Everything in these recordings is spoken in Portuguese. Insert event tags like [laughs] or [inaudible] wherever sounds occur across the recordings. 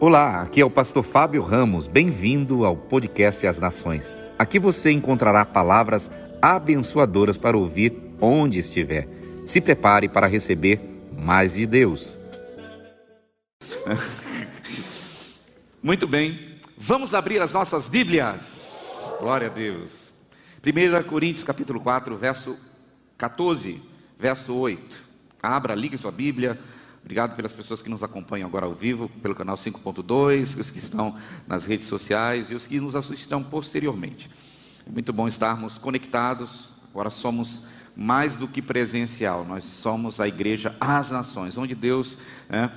Olá, aqui é o pastor Fábio Ramos. Bem-vindo ao podcast As Nações. Aqui você encontrará palavras abençoadoras para ouvir onde estiver. Se prepare para receber mais de Deus. [laughs] Muito bem, vamos abrir as nossas Bíblias. Glória a Deus. 1 Coríntios capítulo 4, verso 14, verso 8. Abra, ligue sua Bíblia. Obrigado pelas pessoas que nos acompanham agora ao vivo, pelo canal 5.2, os que estão nas redes sociais e os que nos assistirão posteriormente. É muito bom estarmos conectados. Agora somos mais do que presencial, nós somos a igreja às nações, onde Deus, é,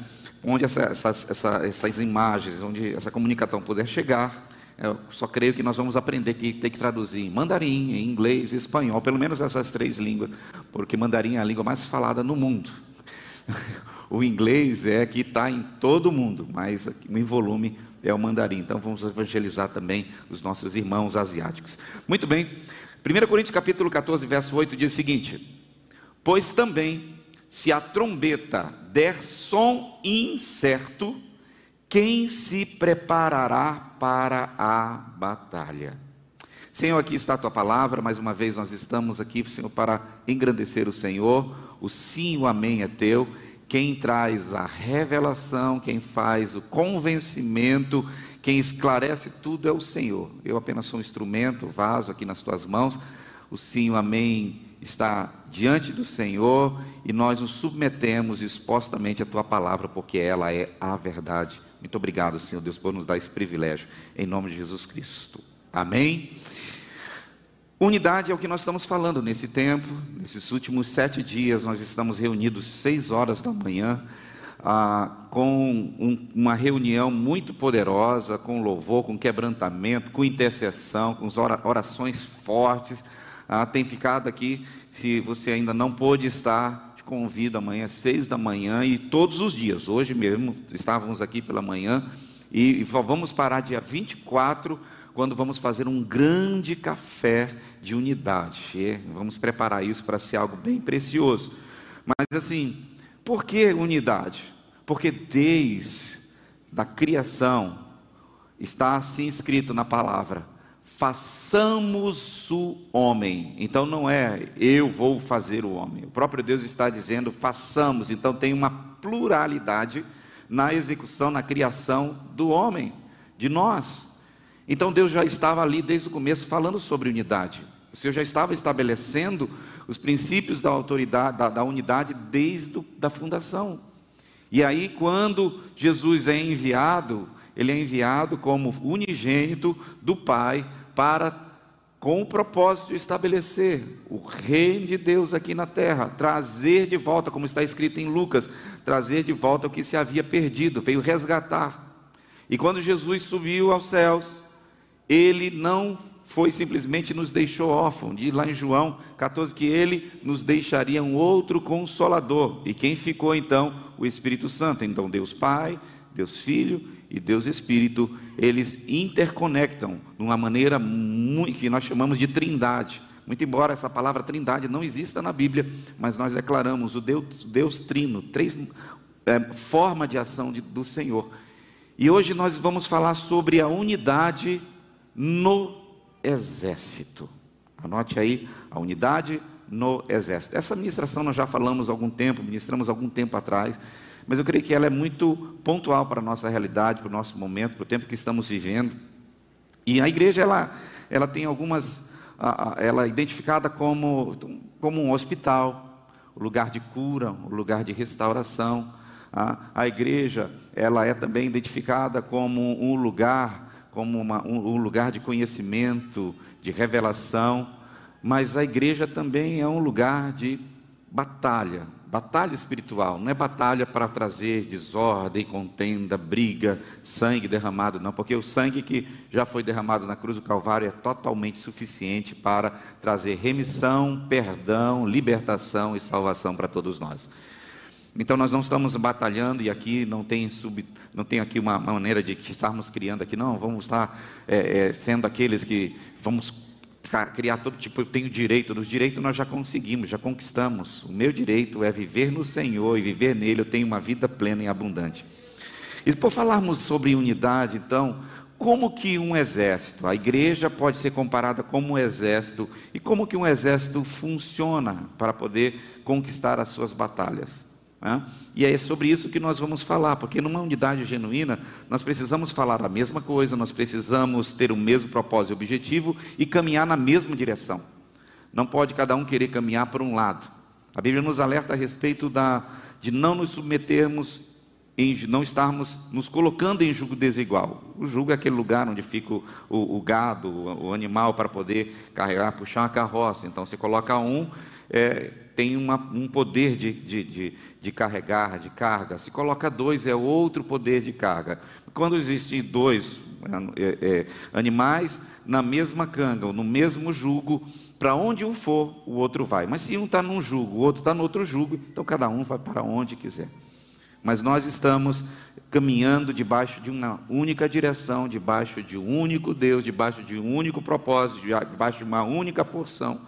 onde essa, essas, essa, essas imagens, onde essa comunicação puder chegar, eu só creio que nós vamos aprender que tem que traduzir em mandarim, em inglês, em espanhol, pelo menos essas três línguas, porque mandarim é a língua mais falada no mundo. [laughs] o inglês é que está em todo mundo, mas em volume é o mandarim. Então vamos evangelizar também os nossos irmãos asiáticos. Muito bem. 1 Coríntios capítulo 14, verso 8 diz o seguinte: Pois também, se a trombeta der som incerto, quem se preparará para a batalha? Senhor, aqui está a tua palavra, mais uma vez nós estamos aqui, Senhor, para engrandecer o Senhor. O sim, o amém é teu quem traz a revelação, quem faz o convencimento, quem esclarece tudo é o Senhor. Eu apenas sou um instrumento, vaso aqui nas tuas mãos. O sim, o amém está diante do Senhor e nós nos submetemos expostamente à tua palavra, porque ela é a verdade. Muito obrigado, Senhor Deus, por nos dar esse privilégio, em nome de Jesus Cristo. Amém. Unidade é o que nós estamos falando nesse tempo, nesses últimos sete dias, nós estamos reunidos seis horas da manhã, ah, com um, uma reunião muito poderosa, com louvor, com quebrantamento, com intercessão, com orações fortes. Ah, tem ficado aqui, se você ainda não pôde estar, te convido amanhã, seis da manhã e todos os dias. Hoje mesmo estávamos aqui pela manhã e, e vamos parar dia 24 quando vamos fazer um grande café de unidade. E vamos preparar isso para ser algo bem precioso. Mas assim, por que unidade? Porque desde a criação está assim escrito na palavra: façamos o homem. Então não é eu vou fazer o homem. O próprio Deus está dizendo façamos. Então tem uma pluralidade na execução, na criação do homem, de nós. Então Deus já estava ali desde o começo falando sobre unidade. O Senhor já estava estabelecendo os princípios da autoridade, da, da unidade desde a da fundação. E aí, quando Jesus é enviado, ele é enviado como unigênito do Pai para com o propósito de estabelecer o reino de Deus aqui na terra, trazer de volta, como está escrito em Lucas, trazer de volta o que se havia perdido, veio resgatar. E quando Jesus subiu aos céus, ele não foi simplesmente nos deixou órfãos, diz lá em João 14 que ele nos deixaria um outro consolador. E quem ficou então? O Espírito Santo. Então Deus Pai, Deus Filho e Deus Espírito, eles interconectam de uma maneira muito, que nós chamamos de trindade. Muito embora essa palavra trindade não exista na Bíblia, mas nós declaramos o Deus, Deus trino, três é, forma de ação de, do Senhor. E hoje nós vamos falar sobre a unidade no exército. Anote aí a unidade no exército. Essa ministração nós já falamos há algum tempo, ministramos há algum tempo atrás, mas eu creio que ela é muito pontual para a nossa realidade, para o nosso momento, para o tempo que estamos vivendo. E a igreja ela, ela tem algumas, ela é identificada como, como um hospital, o lugar de cura, o lugar de restauração. A, a igreja ela é também identificada como um lugar como uma, um, um lugar de conhecimento, de revelação, mas a igreja também é um lugar de batalha, batalha espiritual, não é batalha para trazer desordem, contenda, briga, sangue derramado, não, porque o sangue que já foi derramado na cruz do Calvário é totalmente suficiente para trazer remissão, perdão, libertação e salvação para todos nós. Então nós não estamos batalhando e aqui não tem, sub, não tem aqui uma maneira de estarmos criando aqui, não, vamos estar é, é, sendo aqueles que vamos criar todo tipo, eu tenho direito, nos direitos nós já conseguimos, já conquistamos. O meu direito é viver no Senhor e viver nele, eu tenho uma vida plena e abundante. E por falarmos sobre unidade, então, como que um exército, a igreja pode ser comparada como um exército, e como que um exército funciona para poder conquistar as suas batalhas? Né? E é sobre isso que nós vamos falar, porque numa unidade genuína, nós precisamos falar a mesma coisa, nós precisamos ter o mesmo propósito e objetivo e caminhar na mesma direção. Não pode cada um querer caminhar por um lado. A Bíblia nos alerta a respeito da, de não nos submetermos, em, não estarmos nos colocando em jugo desigual. O jugo é aquele lugar onde fica o, o, o gado, o, o, animal para poder carregar, puxar uma carroça. Então você coloca um, é, tem uma, um poder de, de, de, de, carregar, de carga. Se coloca dois, é outro poder de carga. Quando existem dois é, é, animais na mesma canga, ou no mesmo jugo, para onde um for, o outro vai. Mas se um está num jugo, o outro está no outro jugo, então cada um vai para onde quiser. Mas nós estamos caminhando debaixo de uma única direção, debaixo de um único Deus, debaixo de um único propósito, debaixo de uma única porção.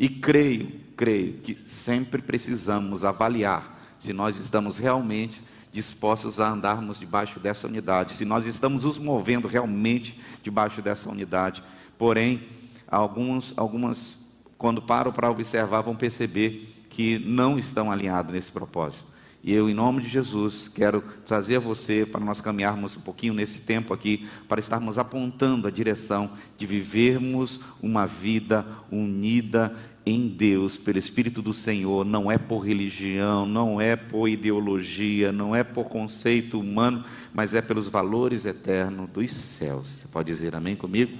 E creio, creio que sempre precisamos avaliar se nós estamos realmente dispostos a andarmos debaixo dessa unidade, se nós estamos nos movendo realmente debaixo dessa unidade. Porém, alguns, algumas, quando param para observar, vão perceber que não estão alinhados nesse propósito. E eu, em nome de Jesus, quero trazer a você para nós caminharmos um pouquinho nesse tempo aqui, para estarmos apontando a direção de vivermos uma vida unida em Deus, pelo Espírito do Senhor, não é por religião, não é por ideologia, não é por conceito humano, mas é pelos valores eternos dos céus. Você pode dizer amém comigo?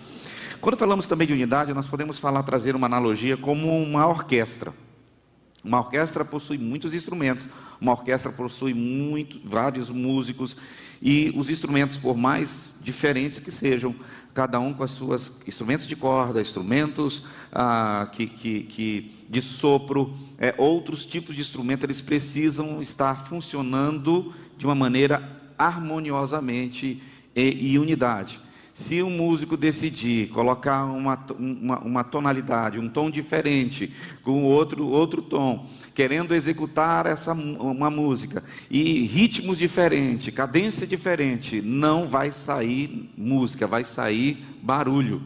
Quando falamos também de unidade, nós podemos falar, trazer uma analogia como uma orquestra. Uma orquestra possui muitos instrumentos, uma orquestra possui muito, vários músicos, e os instrumentos, por mais diferentes que sejam, cada um com as suas instrumentos de corda, instrumentos ah, que, que, que, de sopro, é, outros tipos de instrumentos, eles precisam estar funcionando de uma maneira harmoniosamente e, e unidade. Se um músico decidir colocar uma, uma, uma, tonalidade, um tom diferente, com outro, outro tom, querendo executar essa, uma música, e ritmos diferentes, cadência diferente, não vai sair música, vai sair barulho.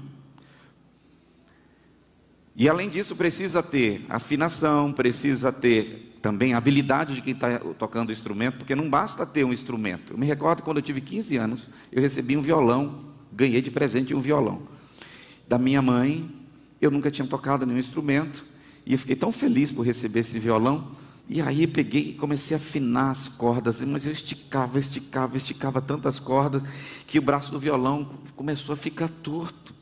E além disso, precisa ter afinação, precisa ter também habilidade de quem está tocando o instrumento, porque não basta ter um instrumento. Eu me recordo quando eu tive 15 anos, eu recebi um violão ganhei de presente um violão. Da minha mãe, eu nunca tinha tocado nenhum instrumento, e eu fiquei tão feliz por receber esse violão. E aí peguei e comecei a afinar as cordas, mas eu esticava, esticava, esticava tantas cordas que o braço do violão começou a ficar torto.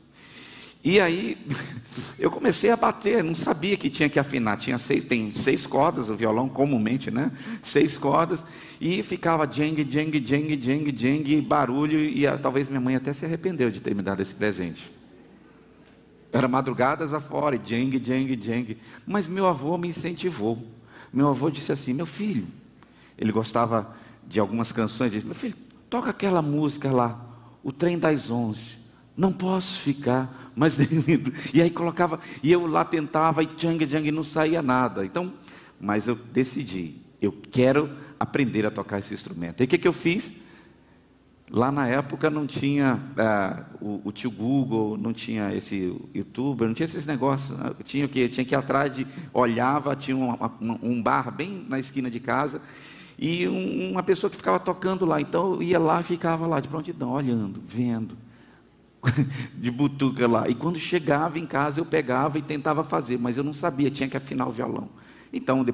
E aí [laughs] eu comecei a bater, não sabia que tinha que afinar. Tinha seis, tem seis cordas o violão comumente, né? Seis cordas e ficava jeng, jeng, jeng, jeng, jeng, barulho e a, talvez minha mãe até se arrependeu de ter me dado esse presente. Era madrugadas afora, jeng, jeng, jeng. Mas meu avô me incentivou. Meu avô disse assim: "Meu filho, ele gostava de algumas canções, disse: "Meu filho, toca aquela música lá, O Trem das Onze". Não posso ficar, mas [laughs] e aí colocava, e eu lá tentava e tchang tchang não saía nada. Então, mas eu decidi, eu quero aprender a tocar esse instrumento. E o que, que eu fiz? Lá na época não tinha ah, o, o, tio Google, não tinha esse youtuber, não tinha esses negócios. Né? Tinha o que? Tinha que ir atrás de. Olhava, tinha uma, um bar bem na esquina de casa, e um, uma pessoa que ficava tocando lá. Então eu ia lá ficava lá de prontidão, olhando, vendo. [laughs] de butuca lá. E quando chegava em casa, eu pegava e tentava fazer, mas eu não sabia, tinha que afinar o violão. Então,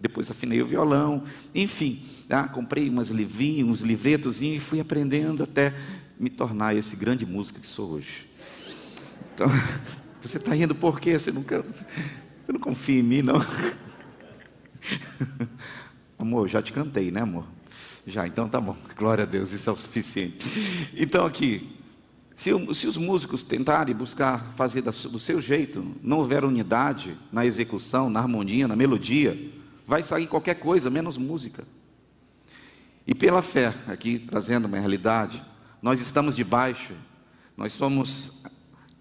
depois afinei o violão, enfim, ah, comprei umas livrinhos, uns livretos e fui aprendendo até me tornar esse grande músico que sou hoje. Então, [laughs] você está rindo por quê? Você, nunca, você não confia em mim, não? [laughs] Amor, já te cantei, né, amor? Já, então tá bom. Glória a Deus, isso é o suficiente. Então, aqui, se, se, os músicos tentarem buscar fazer do seu jeito, não houver unidade na execução, na harmonia, na melodia, vai sair qualquer coisa, menos música. E pela fé, aqui trazendo uma realidade, nós estamos debaixo, nós somos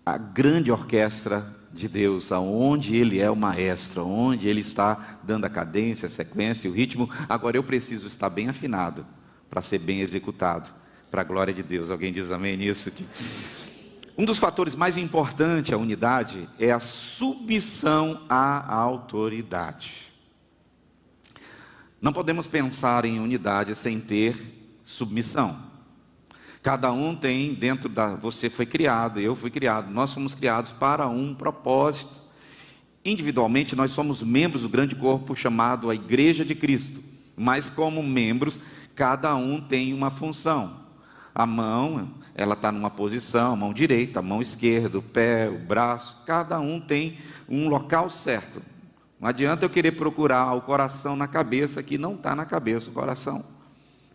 a grande orquestra de Deus, aonde Ele é o maestro, onde Ele está dando a cadência, a sequência, o ritmo. Agora eu preciso estar bem afinado para ser bem executado, para a glória de Deus. Alguém diz amém nisso aqui? Um dos fatores mais importantes à unidade é a submissão à autoridade. Não podemos pensar em unidade sem ter submissão. Cada um tem dentro da. Você foi criado, eu fui criado, nós fomos criados para um propósito. Individualmente, nós somos membros do grande corpo chamado a Igreja de Cristo, mas como membros, cada um tem uma função. A mão, ela está numa posição, mão direita, a mão esquerda, o pé, o braço, cada um tem um local certo. Não adianta eu querer procurar o coração na cabeça, que não está na cabeça o coração.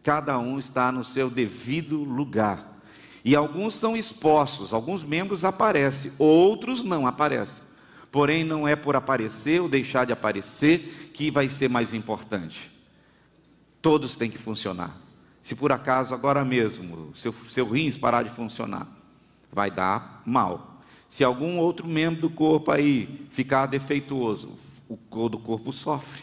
Cada um está no seu devido lugar. E alguns são expostos, alguns membros aparecem, outros não aparecem. Porém, não é por aparecer ou deixar de aparecer que vai ser mais importante. Todos têm que funcionar. Se por acaso agora mesmo seu, seu rins parar de funcionar, vai dar mal. Se algum outro membro do corpo aí ficar defeituoso, o todo o corpo sofre.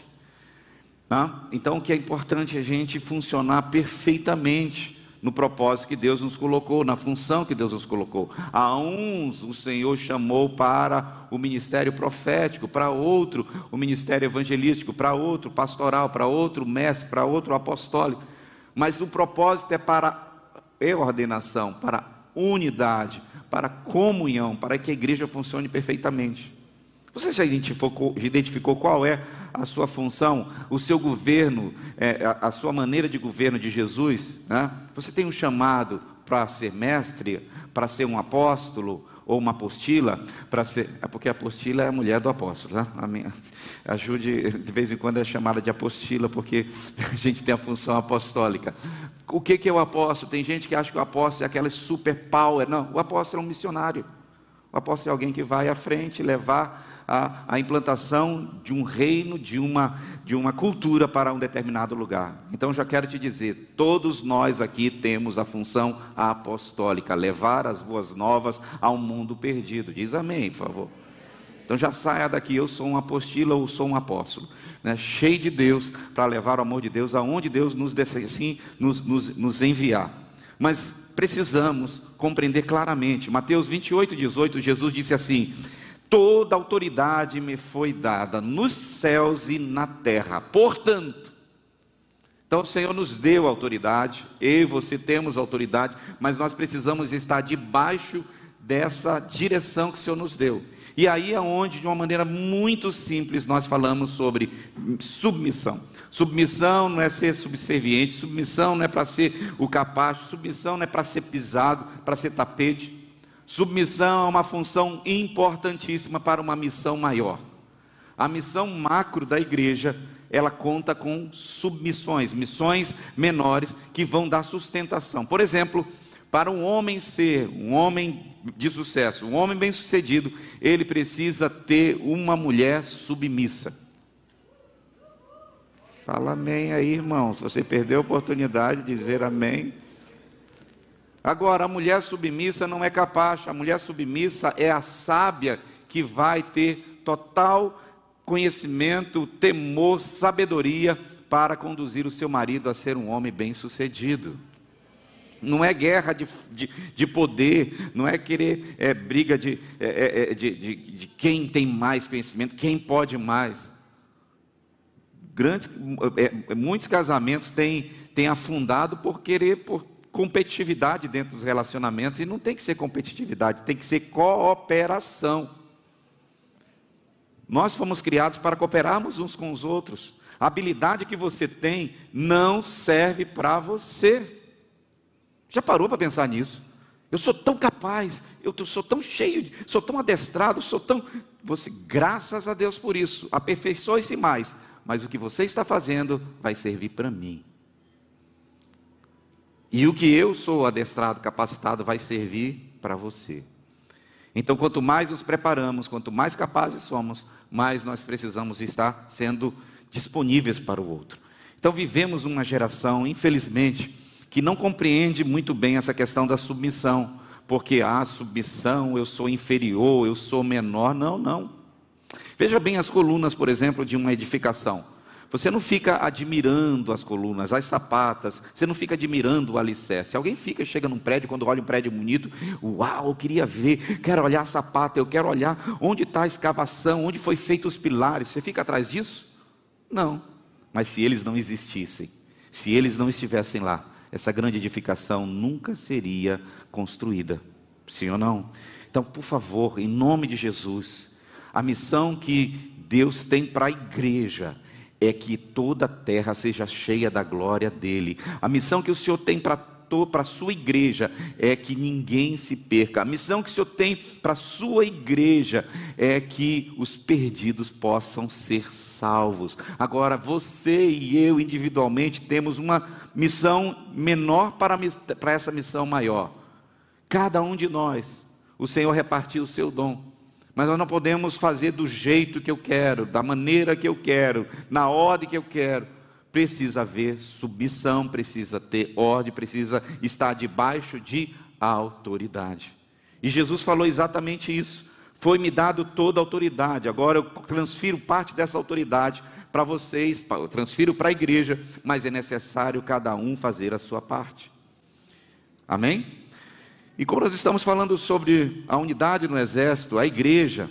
Tá? Então, o que é importante é a gente funcionar perfeitamente no propósito que Deus nos colocou, na função que Deus nos colocou. A uns o Senhor chamou para o ministério profético, para outro o ministério evangelístico, para outro pastoral, para outro mestre, para outro apostólico. Mas o propósito é para ordenação, para unidade, para comunhão, para que a igreja funcione perfeitamente. Você já identificou, identificou qual é a sua função, o seu governo, é, a, a, sua maneira de governo de Jesus? Né? Você tem um chamado para ser mestre, para ser um apóstolo ou uma apostila, para ser. É porque a apostila é a mulher do apóstolo, né? Minha, ajude, de vez em quando é chamada de apostila, porque [laughs] a gente tem a função apostólica. O que, que é o apóstolo? Tem gente que acha que o apóstolo é aquela super power. Não, o apóstolo é um missionário. O apóstolo é alguém que vai à frente levar a, a implantação de um reino, de uma, de uma cultura para um determinado lugar. Então já quero te dizer, todos nós aqui temos a função apostólica, levar as boas novas ao mundo perdido. Diz amém, por favor. Então já saia daqui, eu sou um apostila ou sou um apóstolo, né? cheio de Deus para levar o amor de Deus aonde Deus nos, assim, nos, nos, nos enviar. Mas precisamos compreender claramente. Mateus 28, 18, Jesus disse assim: Toda autoridade me foi dada nos céus e na terra. Portanto, então o Senhor nos deu autoridade, eu e você temos autoridade, mas nós precisamos estar debaixo dessa direção que o Senhor nos deu. E aí é onde, de uma maneira muito simples, nós falamos sobre submissão. Submissão não é ser subserviente, submissão não é para ser o capaz, submissão não é para ser pisado, para ser tapete. Submissão é uma função importantíssima para uma missão maior. A missão macro da igreja, ela conta com submissões, missões menores que vão dar sustentação. Por exemplo, para um homem ser um homem de sucesso, um homem bem-sucedido, ele precisa ter uma mulher submissa. Fala amém aí, irmão. Se você perdeu a oportunidade de dizer amém, Agora, a mulher submissa não é capaz, a mulher submissa é a sábia que vai ter total conhecimento, temor, sabedoria para conduzir o seu marido a ser um homem bem-sucedido. Não é guerra de, de, de, poder, não é querer é, briga de, é, é, de, de, de quem tem mais conhecimento, quem pode mais. Grandes, é, muitos casamentos têm, têm afundado por querer, por competitividade dentro dos relacionamentos, e não tem que ser competitividade, tem que ser cooperação. Nós fomos criados para cooperarmos uns com os outros. A habilidade que você tem não serve para você. Já parou para pensar nisso? Eu sou tão capaz, eu sou tão cheio, sou tão adestrado, sou tão. Você, graças a Deus por isso, aperfeiçoe-se mais. Mas o que você está fazendo vai servir para mim. E o que eu sou adestrado, capacitado, vai servir para você. Então, quanto mais nos preparamos, quanto mais capazes somos, mais nós precisamos estar sendo disponíveis para o outro. Então, vivemos uma geração, infelizmente, que não compreende muito bem essa questão da submissão, porque a ah, submissão, eu sou inferior, eu sou menor. Não, não. Veja bem as colunas, por exemplo, de uma edificação. Você não fica admirando as colunas, as sapatas, você não fica admirando o alicerce. Alguém fica, chega num prédio, quando olha um prédio bonito, uau, eu queria ver, quero olhar a sapata, eu quero olhar onde está a escavação, onde foi feito os pilares. Você fica atrás disso? Não. Mas se eles não existissem, se eles não estivessem lá, essa grande edificação nunca seria construída. Sim ou não? Então, por favor, em nome de Jesus, a missão que Deus tem para a igreja é que toda a terra seja cheia da glória dele. A missão que o Senhor tem para para a sua igreja é que ninguém se perca. A missão que o Senhor tem para a sua igreja é que os perdidos possam ser salvos. Agora, você e eu individualmente temos uma missão menor para, para essa missão maior. Cada um de nós, o Senhor repartiu o seu dom mas nós não podemos fazer do jeito que eu quero, da maneira que eu quero, na ordem que eu quero. Precisa haver submissão, precisa ter ordem, precisa estar debaixo de autoridade. E Jesus falou exatamente isso. Foi-me dado toda a autoridade, agora eu transfiro parte dessa autoridade para vocês, eu transfiro para a igreja, mas é necessário cada um fazer a sua parte. Amém? E como nós estamos falando sobre a unidade no exército, a igreja,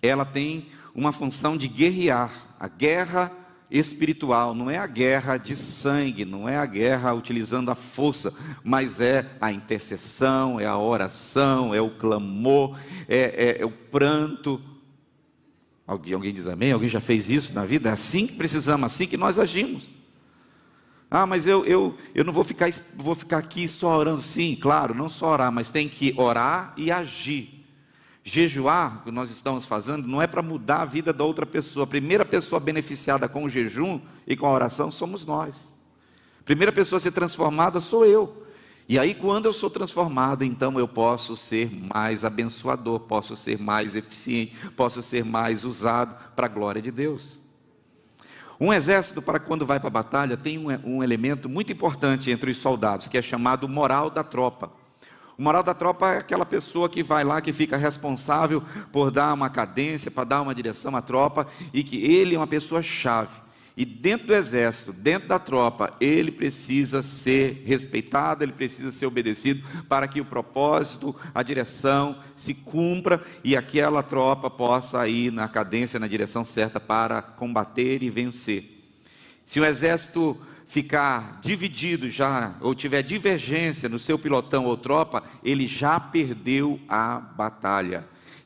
ela tem uma função de guerrear, a guerra espiritual, não é a guerra de sangue, não é a guerra utilizando a força, mas é a intercessão, é a oração, é o clamor, é, é, é o pranto. Alguém, alguém diz amém? Alguém já fez isso na vida? É assim que precisamos, assim que nós agimos. Ah, mas eu, eu, eu não vou ficar, vou ficar aqui só orando. Sim, claro, não só orar, mas tem que orar e agir. Jejuar, que nós estamos fazendo, não é para mudar a vida da outra pessoa. A primeira pessoa beneficiada com o jejum e com a oração somos nós. A primeira pessoa a ser transformada sou eu. E aí, quando eu sou transformado, então eu posso ser mais abençoador, posso ser mais eficiente, posso ser mais usado para a glória de Deus. Um exército, para quando vai para a batalha, tem um, um, elemento muito importante entre os soldados, que é chamado moral da tropa. O moral da tropa é aquela pessoa que vai lá, que fica responsável por dar uma cadência, para dar uma direção à tropa, e que ele é uma pessoa chave. E dentro do exército, dentro da tropa, ele precisa ser respeitado, ele precisa ser obedecido para que o propósito, a direção se cumpra e aquela tropa possa ir na cadência, na direção certa para combater e vencer. Se o exército ficar dividido já, ou tiver divergência no seu pilotão ou tropa, ele já perdeu a batalha.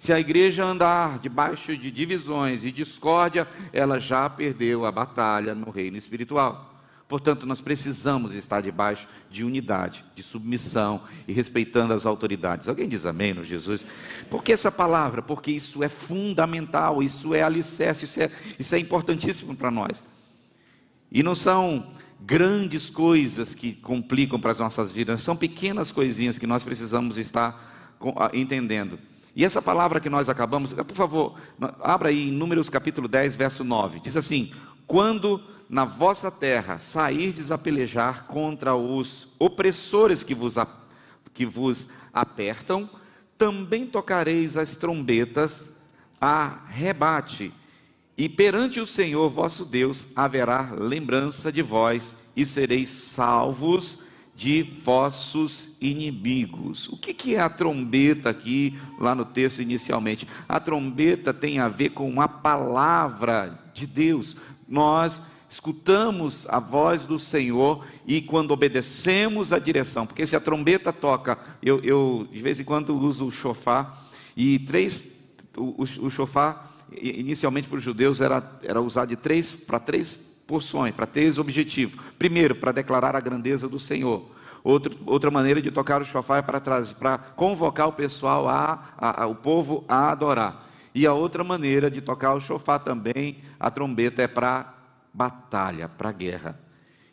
Se a igreja andar debaixo de divisões e discórdia, ela já perdeu a batalha no reino espiritual. Portanto, nós precisamos estar debaixo de unidade, de submissão e respeitando as autoridades. Alguém diz amém no Jesus? Por que essa palavra? Porque isso é fundamental, isso é alicerce, isso é, isso é importantíssimo para nós. E não são grandes coisas que complicam para as nossas vidas, são pequenas coisinhas que nós precisamos estar entendendo. E essa palavra que nós acabamos, por favor, abra aí em Números capítulo 10, verso 9. Diz assim: Quando na vossa terra sairdes a pelejar contra os opressores que vos, que vos apertam, também tocareis as trombetas a rebate, e perante o Senhor vosso Deus haverá lembrança de vós, e sereis salvos de vossos inimigos. O que, que é a trombeta aqui, lá no texto inicialmente? A trombeta tem a ver com a palavra de Deus. Nós escutamos a voz do Senhor e quando obedecemos a direção, porque se a trombeta toca, eu, eu de vez em quando uso o chofar, e três, o, chofar, inicialmente para os judeus, era, era usado de três para três porções, para ter esse objetivo. Primeiro, para declarar a grandeza do Senhor. Outro, outra maneira de tocar o chofar é para, para convocar o pessoal, a, a, a, o povo a adorar. E a outra maneira de tocar o chofar também, a trombeta, é para batalha, para guerra.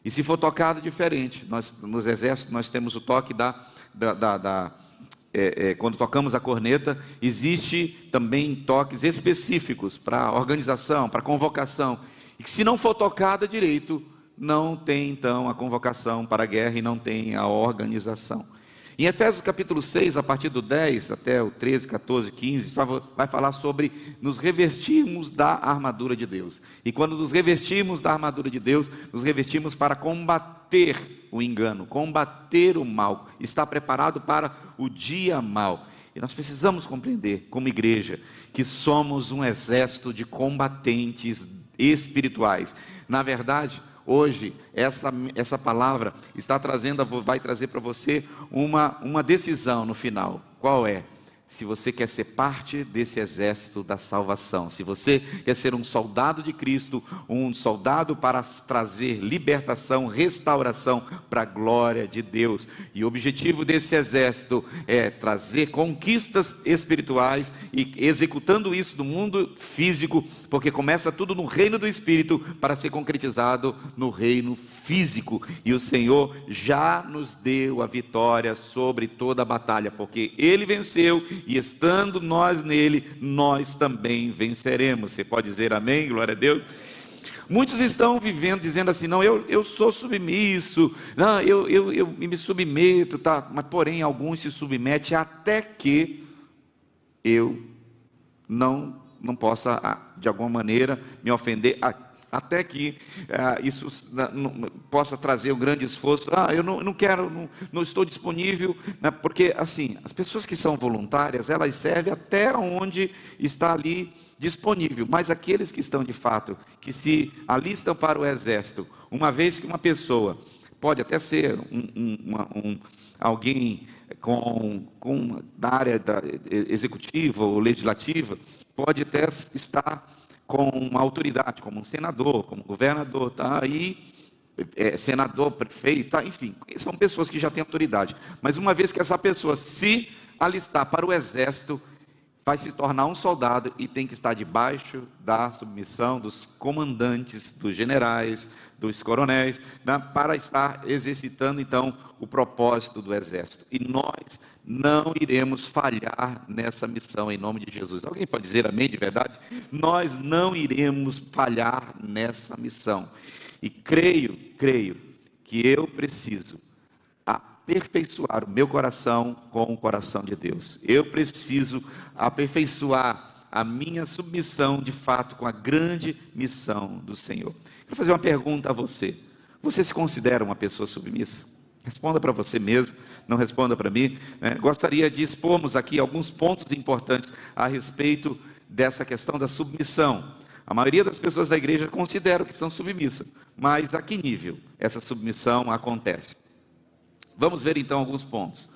E se for tocado diferente, nós, nos exércitos nós temos o toque da, da, da, da é, é, quando tocamos a corneta, existe também toques específicos para organização, para convocação. E que se não for tocado direito, não tem então a convocação para a guerra e não tem a organização. Em Efésios capítulo 6, a partir do 10 até o 13, 14, 15, vai falar sobre nos revestirmos da armadura de Deus. E quando nos revestimos da armadura de Deus, nos revestimos para combater o engano, combater o mal, estar preparado para o dia mal. E nós precisamos compreender, como igreja, que somos um exército de combatentes espirituais. Na verdade, hoje essa, essa palavra está trazendo, vai trazer para você uma, uma decisão no final. Qual é? Se você quer ser parte desse exército da salvação, se você quer ser um soldado de Cristo, um soldado para trazer libertação, restauração para a glória de Deus. E o objetivo desse exército é trazer conquistas espirituais e executando isso no mundo físico, porque começa tudo no reino do espírito para ser concretizado no reino físico. E o Senhor já nos deu a vitória sobre toda a batalha, porque ele venceu e estando nós nele, nós também venceremos. Você pode dizer amém, glória a Deus? Muitos estão vivendo dizendo assim: não, eu, eu sou submisso, não, eu, eu, eu me submeto, tá? mas porém alguns se submetem até que eu não, não possa, de alguma maneira, me ofender até que ah, isso possa trazer um grande esforço. Ah, eu não, não quero, não, não, estou disponível, né, porque assim, as pessoas que são voluntárias, elas servem até onde está ali disponível, mas aqueles que estão de fato, que se alistam para o exército, uma vez que uma pessoa, pode até ser um, um, uma, um alguém com, com da área da, executiva ou legislativa, pode até estar com uma autoridade, como um senador, como um governador, tá? aí é, senador, prefeito, tá? enfim, são pessoas que já têm autoridade. Mas uma vez que essa pessoa se alistar para o exército, vai se tornar um soldado e tem que estar debaixo da submissão dos comandantes, dos generais, dos coronéis, né, para estar exercitando então o propósito do exército. E nós não iremos falhar nessa missão em nome de Jesus. Alguém pode dizer amém de verdade? Nós não iremos falhar nessa missão. E creio, creio que eu preciso aperfeiçoar o meu coração com o coração de Deus. Eu preciso aperfeiçoar a minha submissão de fato com a grande missão do Senhor. Quero fazer uma pergunta a você. Você se considera uma pessoa submissa? Responda para você mesmo, não responda para mim. Né? Gostaria de expormos aqui alguns pontos importantes a respeito dessa questão da submissão. A maioria das pessoas da igreja consideram que são submissas, mas a que nível essa submissão acontece? Vamos ver então alguns pontos.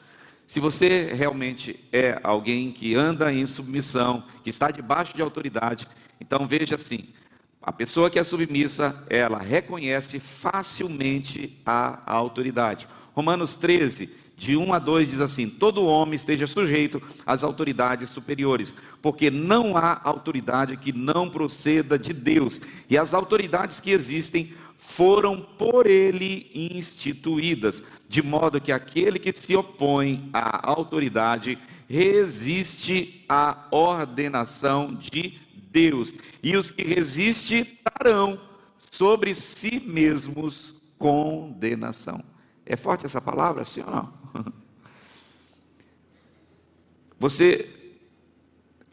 Se você realmente é alguém que anda em submissão, que está debaixo de autoridade, então veja assim: a pessoa que é submissa, ela reconhece facilmente a autoridade. Romanos 13, de 1 a 2 diz assim: Todo homem esteja sujeito às autoridades superiores, porque não há autoridade que não proceda de Deus, e as autoridades que existem foram por ele instituídas, de modo que aquele que se opõe à autoridade resiste à ordenação de Deus, e os que resistem trarão sobre si mesmos condenação. É forte essa palavra, sim ou não? [laughs] Você,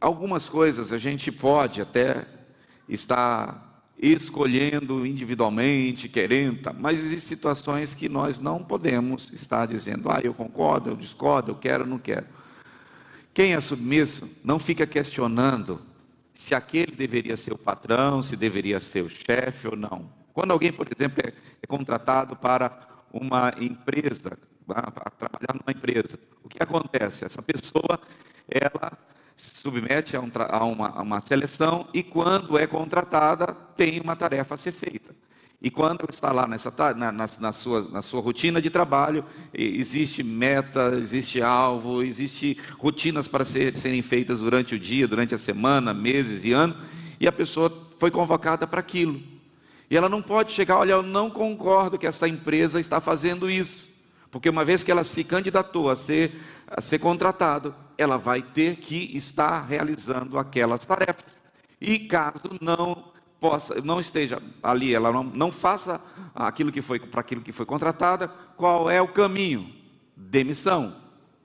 algumas coisas a gente pode até estar escolhendo individualmente, querendo, tá? mas existem situações que nós não podemos estar dizendo, ah, eu concordo, eu discordo, eu quero, não quero. Quem é submisso não fica questionando se aquele deveria ser o patrão, se deveria ser o chefe ou não. Quando alguém, por exemplo, é, é contratado para uma empresa, para trabalhar numa empresa, o que acontece? Essa pessoa, ela se submete a, um, a, uma, a uma seleção e quando é contratada, tem uma tarefa a ser feita. E quando está lá nessa, na, na, na, sua, na sua rotina de trabalho, existe meta, existe alvo, existe rotinas para ser, serem feitas durante o dia, durante a semana, meses e anos, e a pessoa foi convocada para aquilo. E ela não pode chegar, olha, eu não concordo que essa empresa está fazendo isso. Porque uma vez que ela se candidatou a ser, a ser contratado, ela vai ter que estar realizando aquelas tarefas. E caso não possa, não esteja ali, ela não, não faça aquilo que foi para aquilo que foi contratada, qual é o caminho? Demissão.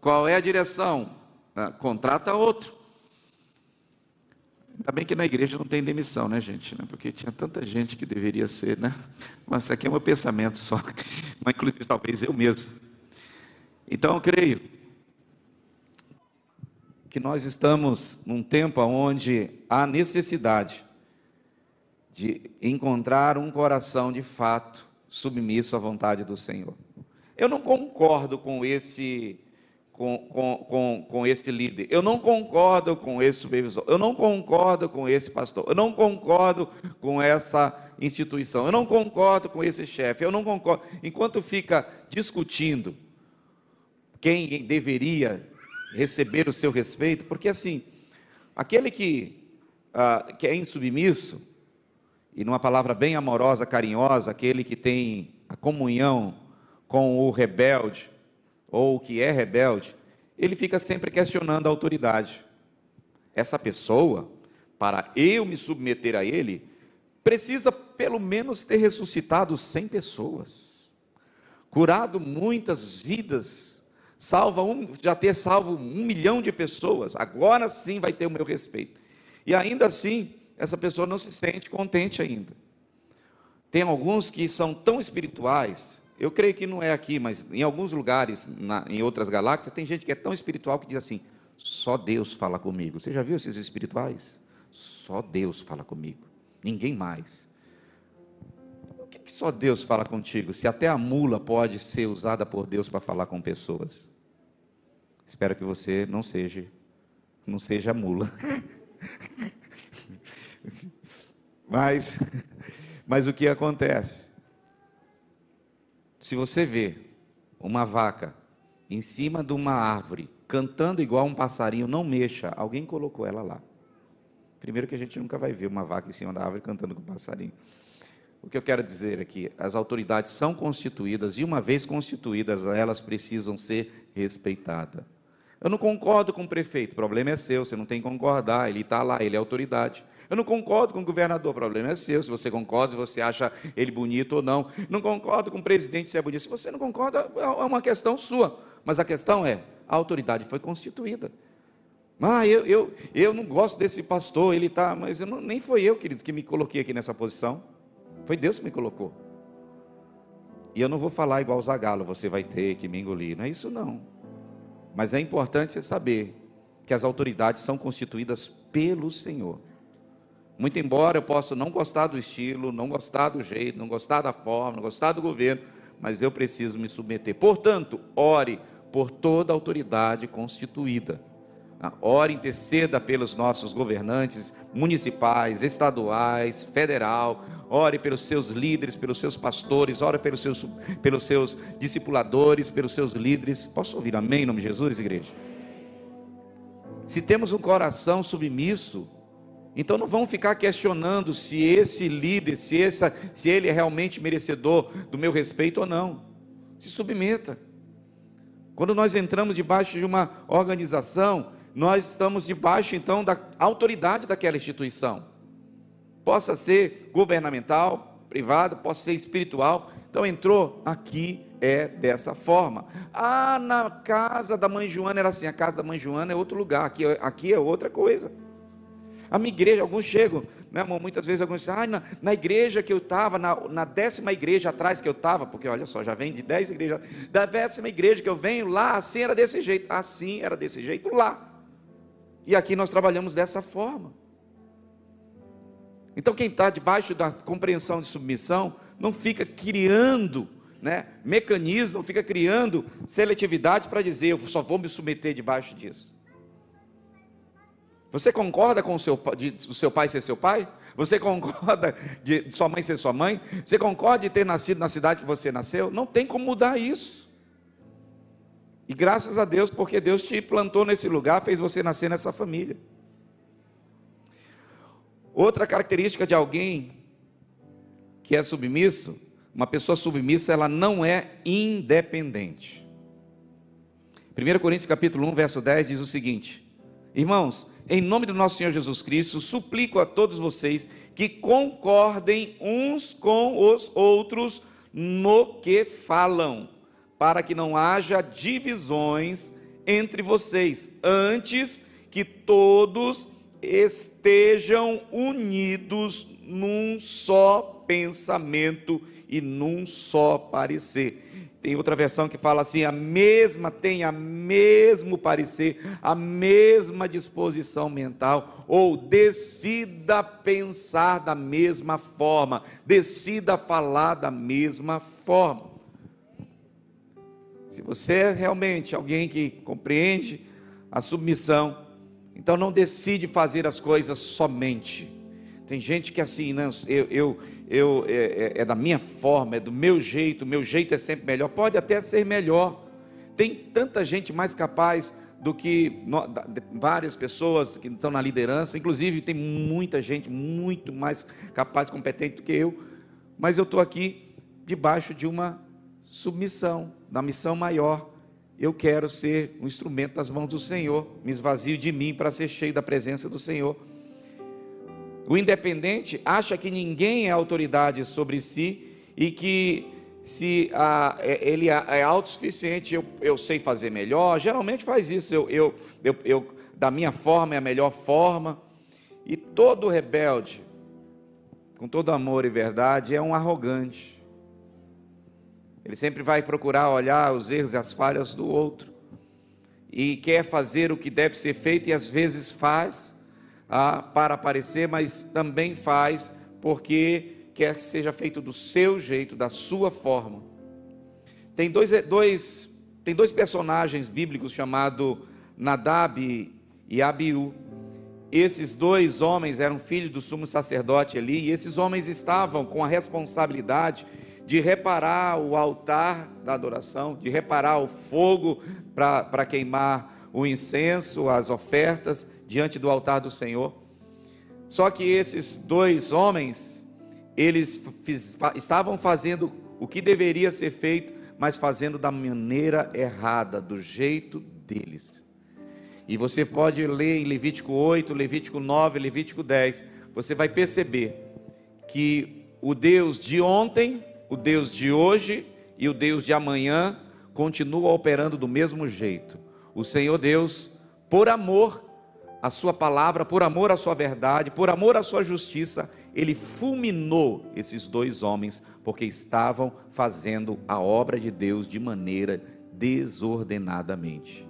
Qual é a direção? Ah, contrata outro. Ainda bem que na igreja não tem demissão, né, gente? Porque tinha tanta gente que deveria ser, né? Mas isso aqui é um pensamento só, [laughs] mas inclusive talvez eu mesmo. Então eu creio que nós estamos num tempo onde há necessidade de encontrar um coração de fato submisso à vontade do Senhor. Eu não concordo com esse com, com, com, com este líder, eu não concordo com esse supervisor, eu não concordo com esse pastor, eu não concordo com essa instituição, eu não concordo com esse chefe, eu não concordo. Enquanto fica discutindo quem deveria receber o seu respeito, porque assim, aquele que, ah, que é insubmisso, e numa palavra bem amorosa, carinhosa, aquele que tem a comunhão com o rebelde, ou que é rebelde, ele fica sempre questionando a autoridade. Essa pessoa, para eu me submeter a ele, precisa pelo menos ter ressuscitado 100 pessoas, curado muitas vidas, salva um, já ter salvo um milhão de pessoas, agora sim vai ter o meu respeito. E ainda assim, essa pessoa não se sente contente ainda. Tem alguns que são tão espirituais eu creio que não é aqui, mas em alguns lugares, na, em outras galáxias, tem gente que é tão espiritual que diz assim: só Deus fala comigo. Você já viu esses espirituais? Só Deus fala comigo, ninguém mais. O que, que só Deus fala contigo? Se até a mula pode ser usada por Deus para falar com pessoas. Espero que você não seja, não seja mula. [laughs] mas, [laughs] mas o que acontece? Se você vê uma vaca em cima de uma árvore, cantando igual um passarinho, não mexa, alguém colocou ela lá. Primeiro que a gente nunca vai ver uma vaca em cima da árvore cantando com um passarinho. O que eu quero dizer aqui, as autoridades são constituídas e uma vez constituídas, elas precisam ser respeitadas. Eu não concordo com o prefeito, o problema é seu, você não tem que concordar, ele está lá, ele é autoridade. Eu não concordo com o governador, o problema é seu. Se você concorda, se você acha ele bonito ou não. Não concordo com o presidente se é bonito. Se você não concorda, é uma questão sua. Mas a questão é: a autoridade foi constituída. Ah, eu, eu, eu não gosto desse pastor, ele está. Mas não, nem foi eu, querido, que me coloquei aqui nessa posição. Foi Deus que me colocou. E eu não vou falar igual o Zagalo, você vai ter que me engolir. Não é isso, não. Mas é importante você saber que as autoridades são constituídas pelo Senhor. Muito embora eu possa não gostar do estilo, não gostar do jeito, não gostar da forma, não gostar do governo, mas eu preciso me submeter. Portanto, ore por toda a autoridade constituída. Ah, ore, interceda pelos nossos governantes municipais, estaduais, federal. Ore pelos seus líderes, pelos seus pastores. Ore pelos seus, pelos seus discipuladores, pelos seus líderes. Posso ouvir amém em nome de Jesus, igreja? Se temos um coração submisso, então não vamos ficar questionando se esse líder, se, essa, se ele é realmente merecedor do meu respeito ou não. Se submeta. Quando nós entramos debaixo de uma organização, nós estamos debaixo então da autoridade daquela instituição. Possa ser governamental, privado, possa ser espiritual. Então entrou aqui é dessa forma. Ah, na casa da mãe Joana era assim, a casa da mãe Joana é outro lugar, aqui, aqui é outra coisa. A minha igreja, alguns chegam, irmão, muitas vezes alguns dizem, ah, na, na igreja que eu estava, na, na, décima igreja atrás que eu estava, porque olha só, já vem de dez igrejas, da décima igreja que eu venho lá, assim era desse jeito, assim era desse jeito lá. E aqui nós trabalhamos dessa forma. Então quem está debaixo da compreensão de submissão, não fica criando né, mecanismo, não fica criando seletividade para dizer, eu só vou me submeter debaixo disso. Você concorda com o seu, de, o seu pai ser seu pai? Você concorda [laughs] de, sua mãe ser sua mãe? Você concorda de ter nascido na cidade que você nasceu? Não tem como mudar isso. E graças a Deus, porque Deus te plantou nesse lugar, fez você nascer nessa família. Outra característica de alguém que é submisso, uma pessoa submissa, ela não é independente. 1 Coríntios capítulo 1, verso 10 diz o seguinte: Irmãos, em nome do nosso Senhor Jesus Cristo, suplico a todos vocês que concordem uns com os outros no que falam, para que não haja divisões entre vocês, antes que todos estejam unidos num só pensamento e num só parecer. Tem outra versão que fala assim: a mesma, tem a mesmo parecer, a mesma disposição mental, ou decida pensar da mesma forma, decida falar da mesma forma. Se você é realmente alguém que compreende a submissão, então não decide fazer as coisas somente. Tem gente que assim, não, eu, eu, eu é, é, é da minha forma, é do meu jeito, meu jeito é sempre melhor. Pode até ser melhor. Tem tanta gente mais capaz do que várias pessoas que estão na liderança, inclusive tem muita gente muito mais capaz, competente do que eu, mas eu estou aqui debaixo de uma submissão, da missão maior. Eu quero ser um instrumento das mãos do Senhor, me esvazio de mim para ser cheio da presença do Senhor. O independente acha que ninguém é autoridade sobre si e que se ah, ele é, autossuficiente, eu, eu sei fazer melhor. Geralmente faz isso, eu, eu, eu, eu, da minha forma é a melhor forma. E todo rebelde, com todo amor e verdade, é um arrogante. Ele sempre vai procurar olhar os erros e as falhas do outro. E quer fazer o que deve ser feito e às vezes faz ah, para aparecer, mas também faz porque quer que seja feito do seu jeito, da sua forma. Tem dois, dois, tem dois personagens bíblicos chamados Nadab e Abiú. Esses dois homens eram filhos do sumo sacerdote ali, e esses homens estavam com a responsabilidade de reparar o altar da adoração, de reparar o fogo para queimar o incenso, as ofertas diante do altar do Senhor. Só que esses dois homens, eles fiz, estavam fazendo o que deveria ser feito, mas fazendo da maneira errada, do jeito deles. E você pode ler em Levítico 8, Levítico 9, Levítico 10, você vai perceber que o Deus de ontem o Deus de hoje e o Deus de amanhã continuam operando do mesmo jeito. O Senhor Deus, por amor à Sua palavra, por amor à Sua verdade, por amor à Sua justiça, Ele fulminou esses dois homens, porque estavam fazendo a obra de Deus de maneira desordenadamente.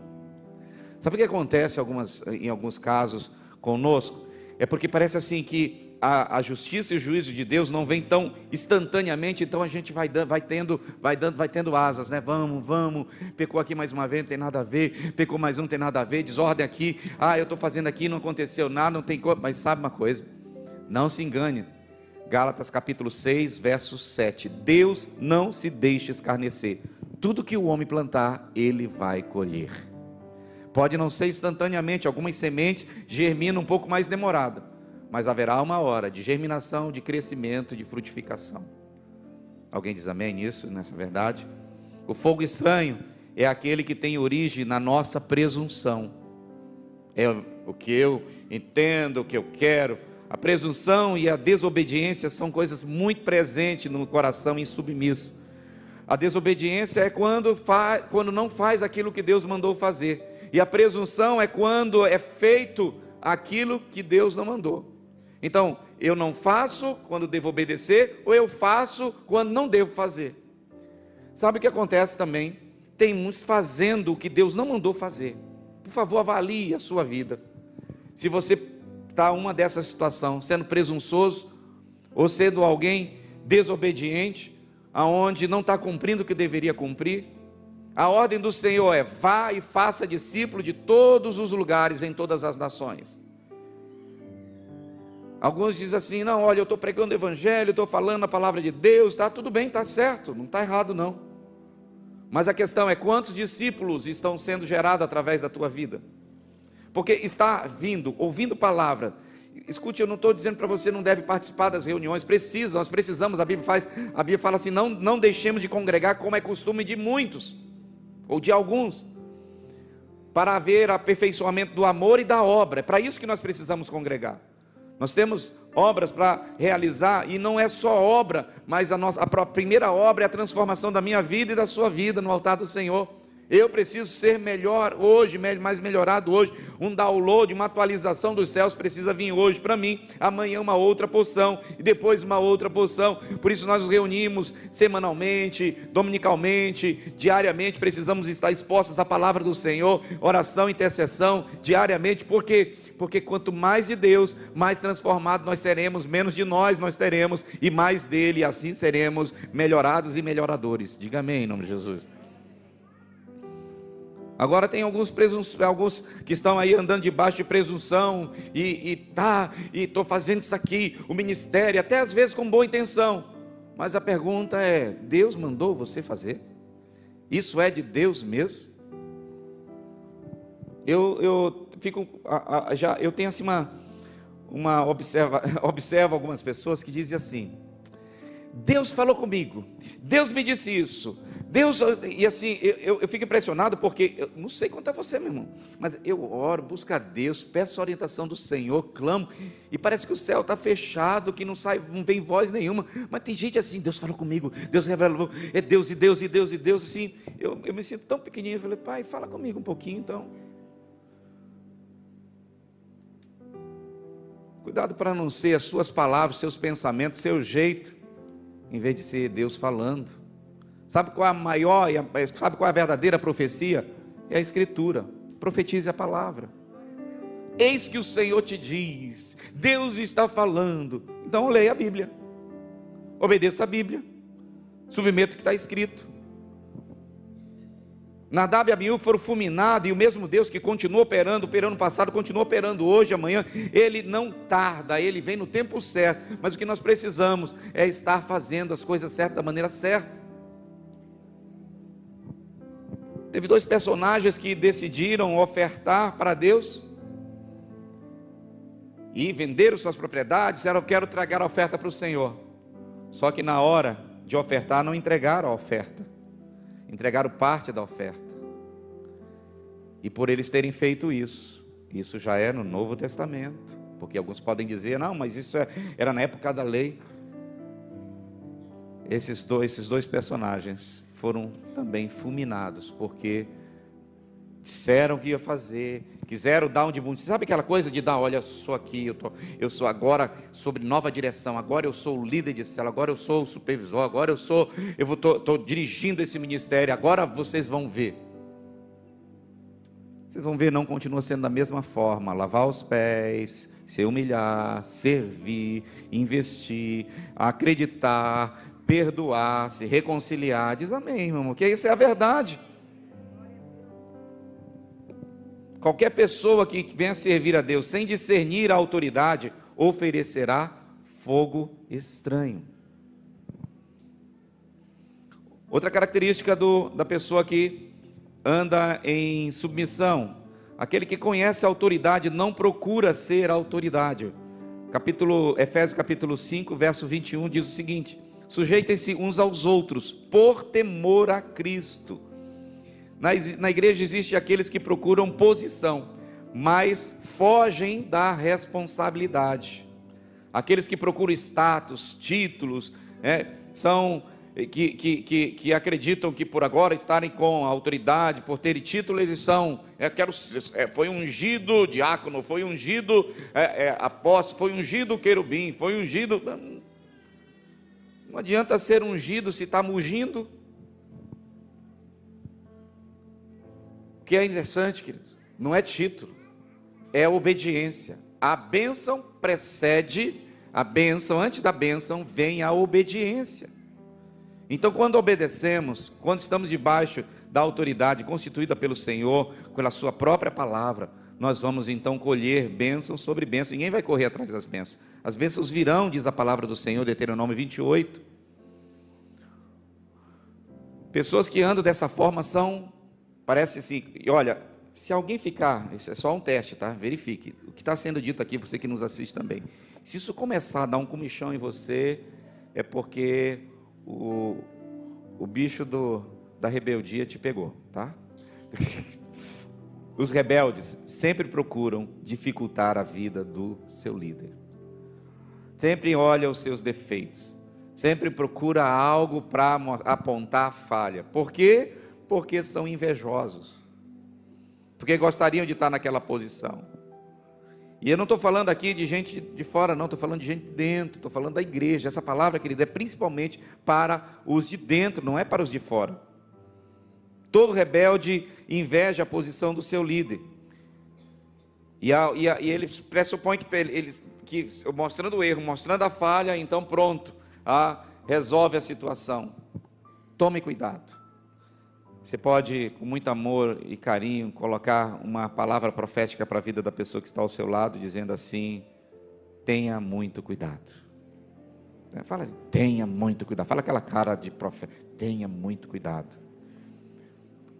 Sabe o que acontece em, algumas, em alguns casos conosco? É porque parece assim que a, a, justiça e o juízo de Deus não vem tão instantaneamente, então a gente vai, dando, vai tendo, vai dando, vai tendo asas, né? Vamos, vamos, pecou aqui mais uma vez, não tem nada a ver, pecou mais um, não tem nada a ver, desordem aqui, ah, eu estou fazendo aqui, não aconteceu nada, não tem como, mas sabe uma coisa, não se engane, Gálatas capítulo 6, verso 7, Deus não se deixa escarnecer, tudo que o homem plantar, ele vai colher. Pode não ser instantaneamente, algumas sementes germinam um pouco mais demorada, mas haverá uma hora de germinação, de crescimento, de frutificação. Alguém diz amém nisso, nessa verdade? O fogo estranho é aquele que tem origem na nossa presunção. É o que eu entendo, o que eu quero. A presunção e a desobediência são coisas muito presentes no coração insubmisso. A desobediência é quando, faz, quando não faz aquilo que Deus mandou fazer. E a presunção é quando é feito aquilo que Deus não mandou. Então, eu não faço quando devo obedecer, ou eu faço quando não devo fazer. Sabe o que acontece também? Tem muitos fazendo o que Deus não mandou fazer. Por favor, avalie a sua vida. Se você está uma dessa situação, sendo presunçoso, ou sendo alguém desobediente, aonde não está cumprindo o que deveria cumprir, a ordem do Senhor é: vá e faça discípulo de todos os lugares, em todas as nações. Alguns dizem assim: não, olha, eu estou pregando o Evangelho, estou falando a palavra de Deus, está tudo bem, está certo, não está errado não. Mas a questão é quantos discípulos estão sendo gerados através da tua vida? Porque está vindo, ouvindo palavra. Escute, eu não estou dizendo para você não deve participar das reuniões, precisa, nós precisamos, a Bíblia faz, a Bíblia fala assim: não, não deixemos de congregar como é costume de muitos, ou de alguns, para haver aperfeiçoamento do amor e da obra. É para isso que nós precisamos congregar. Nós temos obras para realizar e não é só obra, mas a nossa a primeira obra é a transformação da minha vida e da sua vida no altar do Senhor. Eu preciso ser melhor hoje, mais melhorado hoje. Um download, uma atualização dos céus precisa vir hoje para mim. Amanhã uma outra porção e depois uma outra porção. Por isso nós nos reunimos semanalmente, dominicalmente, diariamente. Precisamos estar expostos à palavra do Senhor, oração, intercessão, diariamente, porque porque quanto mais de Deus, mais transformado nós seremos, menos de nós nós teremos e mais dele, assim seremos melhorados e melhoradores. Diga amém em nome de Jesus. Agora tem alguns, presuns, alguns que estão aí andando debaixo de presunção e, e tá, e estou fazendo isso aqui, o ministério, até às vezes com boa intenção. Mas a pergunta é: Deus mandou você fazer? Isso é de Deus mesmo? Eu, eu fico, já, eu tenho assim uma, uma observa, [laughs] observa algumas pessoas que dizem assim: Deus falou comigo, Deus me disse isso, Deus, e assim, eu, eu fico impressionado porque, eu não sei quanto é você, meu irmão, mas eu oro, busco a Deus, peço a orientação do Senhor, clamo, e parece que o céu está fechado, que não sai, não vem voz nenhuma, mas tem gente assim, Deus falou comigo, Deus revelou, é Deus e Deus e Deus e Deus, assim, eu, eu me sinto tão pequenininho, eu falei, pai, fala comigo um pouquinho então. Cuidado para não ser as suas palavras, seus pensamentos, seu jeito, em vez de ser Deus falando. Sabe qual é a maior, sabe qual é a verdadeira profecia? É a Escritura. Profetize a palavra. Eis que o Senhor te diz, Deus está falando. Então leia a Bíblia. Obedeça a Bíblia. Submeta o que está escrito. Nadab e Abiú foram fulminados e o mesmo Deus que continuou operando, operando no passado, continua operando hoje, amanhã, ele não tarda, ele vem no tempo certo, mas o que nós precisamos é estar fazendo as coisas certas da maneira certa. Teve dois personagens que decidiram ofertar para Deus e venderam suas propriedades, disseram: Eu quero tragar a oferta para o Senhor. Só que na hora de ofertar, não entregaram a oferta, entregaram parte da oferta. E por eles terem feito isso, isso já é no Novo Testamento, porque alguns podem dizer: Não, mas isso é, era na época da lei. Esses dois, esses dois personagens foram também fulminados, porque disseram que ia fazer, quiseram dar um de muito. Sabe aquela coisa de dar, olha, eu sou aqui, eu, tô, eu sou agora sobre nova direção, agora eu sou o líder de célula, agora eu sou o supervisor, agora eu sou, eu estou dirigindo esse ministério, agora vocês vão ver. Vocês vão ver, não continua sendo da mesma forma, lavar os pés, se humilhar, servir, investir, acreditar, perdoar, se reconciliar. Diz amém, irmão, que isso é a verdade. Qualquer pessoa que venha servir a Deus sem discernir a autoridade, oferecerá fogo estranho. Outra característica do, da pessoa que anda em submissão, aquele que conhece a autoridade não procura ser autoridade. Capítulo Efésios capítulo 5, verso 21 diz o seguinte: Sujeitem-se uns aos outros, por temor a Cristo. Na, na igreja existe aqueles que procuram posição, mas fogem da responsabilidade. Aqueles que procuram status, títulos, é, são que, que, que, que, acreditam que por agora estarem com autoridade, por terem título, eles são, é, quero, é, foi ungido diácono, foi ungido é, é, apóstolo, foi ungido querubim, foi ungido. Não adianta ser ungido se está mugindo. Que é interessante, queridos, não é título, é obediência. A bênção precede a bênção, antes da bênção vem a obediência. Então, quando obedecemos, quando estamos debaixo da autoridade constituída pelo Senhor, pela Sua própria palavra, nós vamos então colher bênção sobre bênção. Ninguém vai correr atrás das bênçãos. As bênçãos virão, diz a palavra do Senhor, Deuteronômio 28. Pessoas que andam dessa forma são, parece assim, e olha, se alguém ficar, isso é só um teste, tá? Verifique. O que está sendo dito aqui, você que nos assiste também. Se isso começar a dar um comichão em você, é porque o, o bicho do, da rebeldia te pegou, tá? [laughs] Os rebeldes sempre procuram dificultar a vida do seu líder. Sempre olha os seus defeitos. Sempre procura algo para apontar a falha. Por quê? porque são invejosos, porque gostariam de estar naquela posição. E eu não estou falando aqui de gente de fora, não, estou falando de gente de dentro, estou falando da igreja. Essa palavra, querida, é principalmente para os de dentro, não é para os de fora. Todo rebelde inveja a posição do seu líder. E, a, e, a, e ele pressupõe que, ele, que, mostrando o erro, mostrando a falha, então pronto, a, resolve a situação. Tome cuidado. Você pode, com muito amor e carinho, colocar uma palavra profética para a vida da pessoa que está ao seu lado, dizendo assim: tenha muito cuidado. É, fala, assim, tenha muito cuidado. Fala aquela cara de profeta, tenha muito cuidado.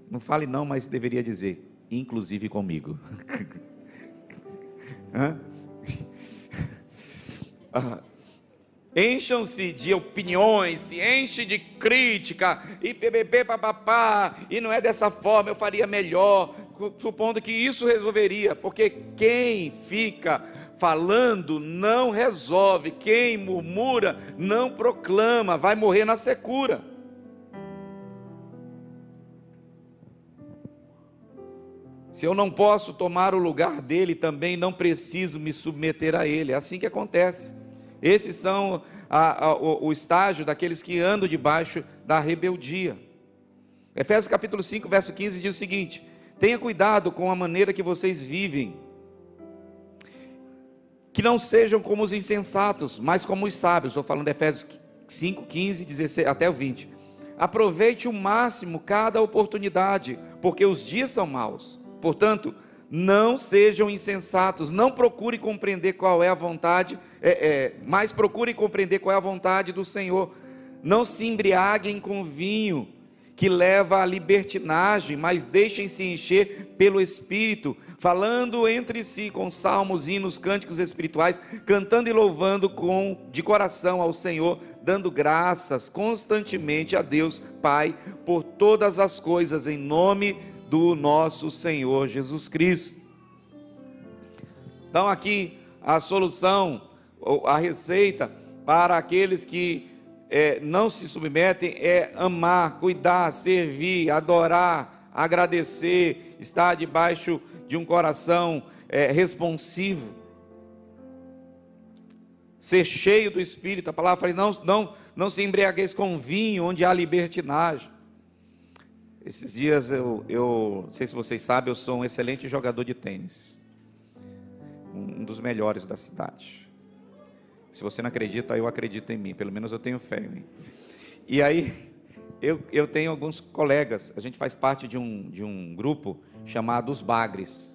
Não fale não, mas deveria dizer, inclusive comigo. [laughs] [laughs] ah, Encham-se de opiniões, se enche de crítica, e PBB papapá, e não é dessa forma, eu faria melhor, supondo que isso resolveria, porque quem fica falando não resolve, quem murmura não proclama, vai morrer na secura. Se eu não posso tomar o lugar dele, também não preciso me submeter a ele. É assim que acontece. Esses são a, a, o, o estágio daqueles que andam debaixo da rebeldia. Efésios capítulo 5, verso 15 diz o seguinte: Tenha cuidado com a maneira que vocês vivem, que não sejam como os insensatos, mas como os sábios. Estou falando de Efésios 5, 15, 16, até o 20. Aproveite o máximo cada oportunidade, porque os dias são maus. Portanto, não sejam insensatos, não procure compreender qual é a vontade, é, é, mas procure compreender qual é a vontade do Senhor. Não se embriaguem com vinho, que leva à libertinagem, mas deixem-se encher pelo Espírito, falando entre si com salmos, hinos, cânticos espirituais, cantando e louvando com de coração ao Senhor, dando graças constantemente a Deus Pai por todas as coisas em nome de do nosso Senhor Jesus Cristo. Então, aqui a solução, a receita para aqueles que é, não se submetem é amar, cuidar, servir, adorar, agradecer, estar debaixo de um coração é, responsivo, ser cheio do Espírito. A palavra fala: não, não, não se embriagueis com vinho, onde há libertinagem. Esses dias eu, eu, não sei se vocês sabem, eu sou um excelente jogador de tênis. Um dos melhores da cidade. Se você não acredita, eu acredito em mim. Pelo menos eu tenho fé em mim. E aí, eu, eu tenho alguns colegas. A gente faz parte de um, de um grupo chamado Os Bagres.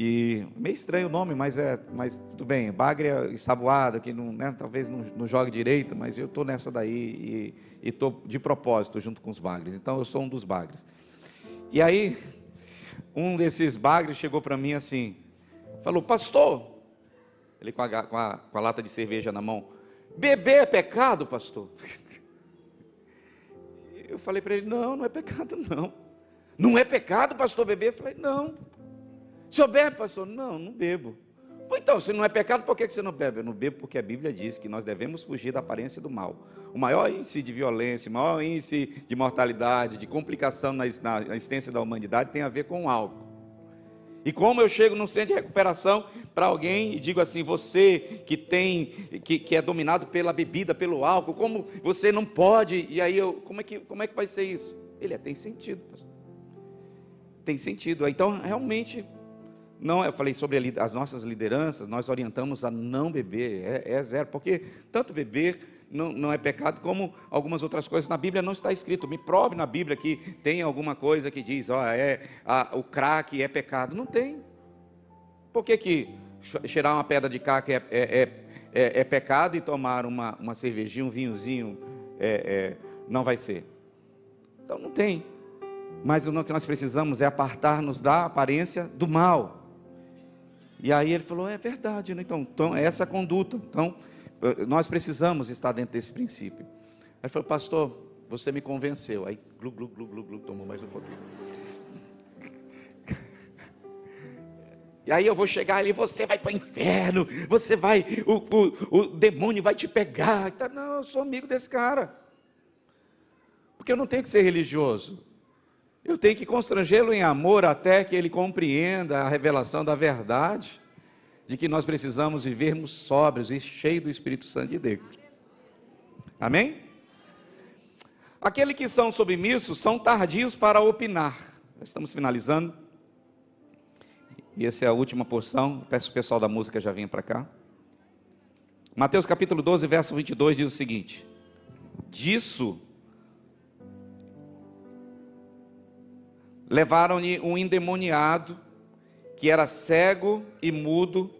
E meio estranho o nome, mas é, mas tudo bem. Bagre é saboado, que não, né, talvez não, não jogue direito, mas eu estou nessa daí e estou de propósito junto com os bagres. Então eu sou um dos bagres. E aí, um desses bagres chegou para mim assim, falou, pastor, ele com a, com, a, com a lata de cerveja na mão, beber é pecado, pastor? Eu falei para ele, não, não é pecado não. Não é pecado, pastor, beber? Eu falei, não. O senhor bebe, pastor? Não, não bebo. Então, se não é pecado, por que você não bebe? Eu não bebo porque a Bíblia diz que nós devemos fugir da aparência do mal. O maior índice de violência, o maior índice de mortalidade, de complicação na, na existência da humanidade tem a ver com o álcool. E como eu chego num centro de recuperação para alguém e digo assim, você que tem, que, que é dominado pela bebida, pelo álcool, como você não pode, e aí eu, como é que, como é que vai ser isso? Ele é, tem sentido, pastor. Tem sentido. Então, realmente, não, eu falei sobre as nossas lideranças, nós orientamos a não beber, é, é zero, porque tanto beber não, não, é pecado, como algumas outras coisas na Bíblia não está escrito. Me prove na Bíblia que tem alguma coisa que diz, ó, é, a, o crack é pecado. Não tem. Por que, que cheirar uma pedra de crack é, é, é, é, é pecado e tomar uma, uma cervejinha, um vinhozinho é, não vai ser? Então não tem. Mas o que nós precisamos é apartar-nos da aparência do mal. E aí ele falou: é verdade, né? então, então é essa conduta. Então, nós precisamos estar dentro desse princípio. Aí falou: pastor, você me convenceu. Aí, glu, glu, glu, glu, glu, tomou mais um pouquinho. E aí eu vou chegar ali, você vai para o inferno, você vai, o, o, o demônio vai te pegar. Não, eu sou amigo desse cara. Porque eu não tenho que ser religioso. Eu tenho que constrangê-lo em amor até que ele compreenda a revelação da verdade de que nós precisamos vivermos sóbrios e cheios do Espírito Santo de Deus. Amém? Aqueles que são submissos são tardios para opinar. Estamos finalizando. E essa é a última porção. Peço o pessoal da música já venha para cá. Mateus capítulo 12, verso 22 diz o seguinte: Disso levaram-lhe um endemoniado que era cego e mudo,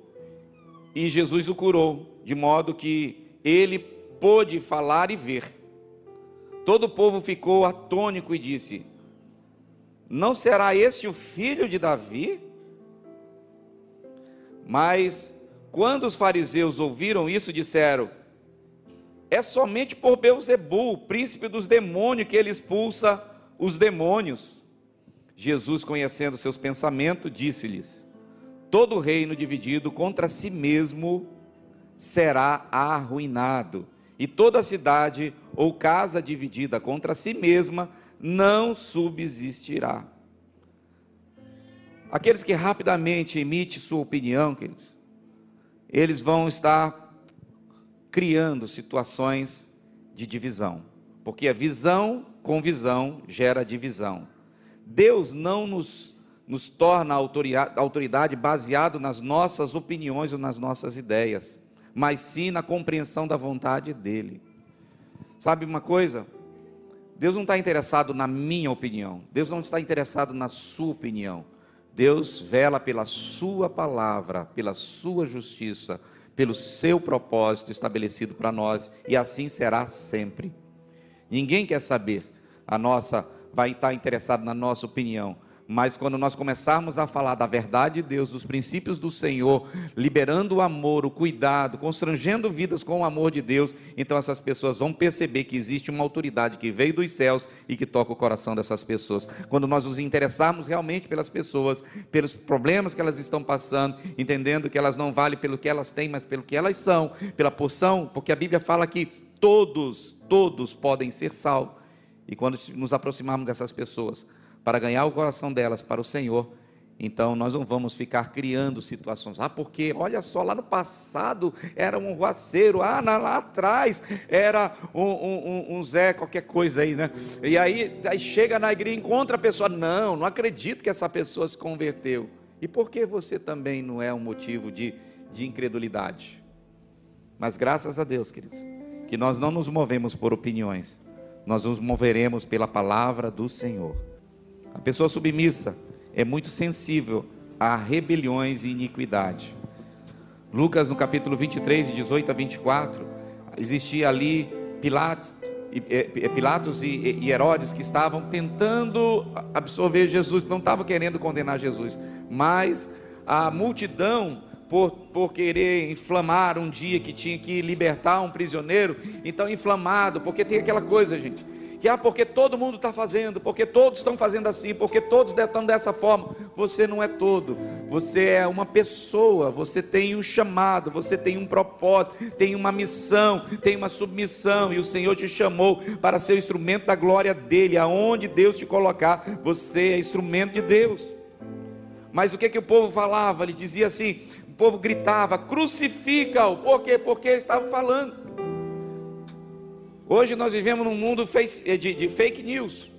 e Jesus o curou, de modo que ele pôde falar e ver. Todo o povo ficou atônico e disse: Não será este o filho de Davi? Mas quando os fariseus ouviram isso, disseram: É somente por Beuzebu, príncipe dos demônios, que ele expulsa os demônios. Jesus, conhecendo seus pensamentos, disse-lhes: Todo reino dividido contra si mesmo será arruinado, e toda cidade ou casa dividida contra si mesma não subsistirá. Aqueles que rapidamente emitem sua opinião, queridos, eles vão estar criando situações de divisão, porque a visão com visão gera divisão. Deus não nos, nos torna autoridade, baseado nas nossas opiniões ou nas nossas ideias, mas sim na compreensão da vontade dEle. Sabe uma coisa? Deus não está interessado na minha opinião, Deus não está interessado na sua opinião. Deus vela pela Sua palavra, pela Sua justiça, pelo seu propósito estabelecido para nós, e assim será sempre. Ninguém quer saber, a nossa, vai estar interessado na nossa opinião, mas quando nós começarmos a falar da verdade de Deus, dos princípios do Senhor, liberando o amor, o cuidado, constrangendo vidas com o amor de Deus, então essas pessoas vão perceber que existe uma autoridade que veio dos céus e que toca o coração dessas pessoas. Quando nós nos interessarmos realmente pelas pessoas, pelos problemas que elas estão passando, entendendo que elas não valem pelo que elas têm, mas pelo que elas são, pela porção, porque a Bíblia fala que todos, todos podem ser salvos. E quando nos aproximarmos dessas pessoas, para ganhar o coração delas para o Senhor, então nós não vamos ficar criando situações. Ah, porque olha só, lá no passado era um ruaceiro, ah, lá atrás era um, um, um, Zé, qualquer coisa aí, né? E aí, aí chega na igreja e encontra a pessoa, não, não acredito que essa pessoa se converteu. E por que você também não é um motivo de, de incredulidade? Mas graças a Deus, queridos, que nós não nos movemos por opiniões, nós nos moveremos pela palavra do Senhor. A pessoa submissa é muito sensível a rebeliões e iniquidade. Lucas, no capítulo 23, de 18 a 24, existia ali Pilatos, Pilatos e Herodes que estavam tentando absorver Jesus, não estavam querendo condenar Jesus, mas a multidão, por, por querer inflamar um dia que tinha que libertar um prisioneiro, então inflamado, porque tem aquela coisa, gente que ah, porque todo mundo está fazendo, porque todos estão fazendo assim, porque todos estão dessa forma. Você não é todo, você é uma pessoa, você tem um chamado, você tem um propósito, tem uma missão, tem uma submissão, e o Senhor te chamou para ser o instrumento da glória dEle, aonde Deus te colocar, você é instrumento de Deus. Mas o que, que o povo falava? Ele dizia assim: povo gritava, crucifica-o, por quê? Porque ele estava falando. Hoje nós vivemos num mundo eh, de fake news.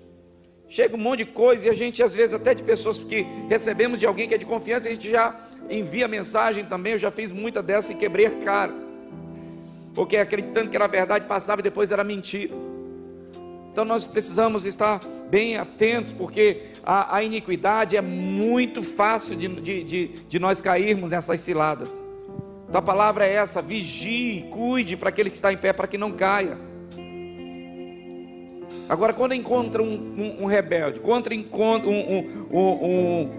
Chega um monte de coisa e a gente, às vezes, até de pessoas que recebemos de alguém que é de confiança, a gente já envia mensagem também. Eu já fiz muita dessa e quebrei a cara. Porque acreditando que era verdade, passava e depois era mentira. Então nós precisamos estar bem atentos, porque a, a iniquidade é muito fácil de, de, de, de nós cairmos nessas ciladas. Então a palavra é essa: vigie, cuide para aquele que está em pé, para que não caia. Agora, quando encontra um, um, um rebelde, quando encontra um,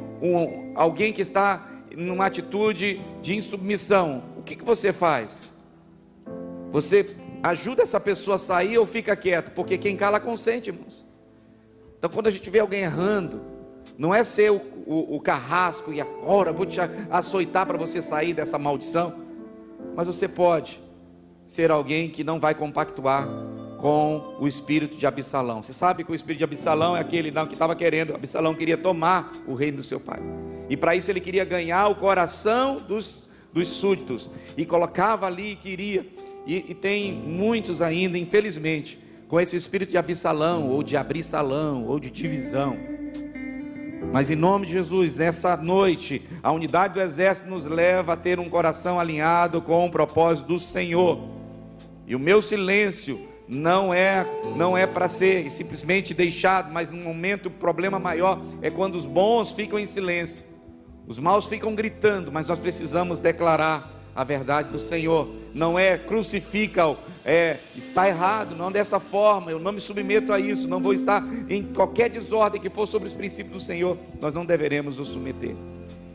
alguém que está numa atitude de insubmissão, o que, que você faz? Você ajuda essa pessoa a sair ou fica quieto? Porque quem cala consente, irmãos. Então, quando a gente vê alguém errando, não é ser o, o, o carrasco e agora vou te açoitar para você sair dessa maldição, mas você pode ser alguém que não vai compactuar com o espírito de Absalão. Você sabe que o espírito de Absalão é aquele não, que estava querendo, Absalão queria tomar o reino do seu pai. E para isso ele queria ganhar o coração dos, dos súditos. E colocava ali e queria. E, e tem muitos ainda, infelizmente, com esse espírito de Absalão, ou de abrir salão, ou de divisão. Mas em nome de Jesus, nessa noite, a unidade do exército nos leva a ter um coração alinhado com o propósito do Senhor. E o meu silêncio não é não é para ser simplesmente deixado, mas no momento o problema maior é quando os bons ficam em silêncio. Os maus ficam gritando, mas nós precisamos declarar a verdade do Senhor. Não é crucifica, é está errado, não dessa forma. Eu não me submeto a isso, não vou estar em qualquer desordem que for sobre os princípios do Senhor. Nós não deveremos nos submeter.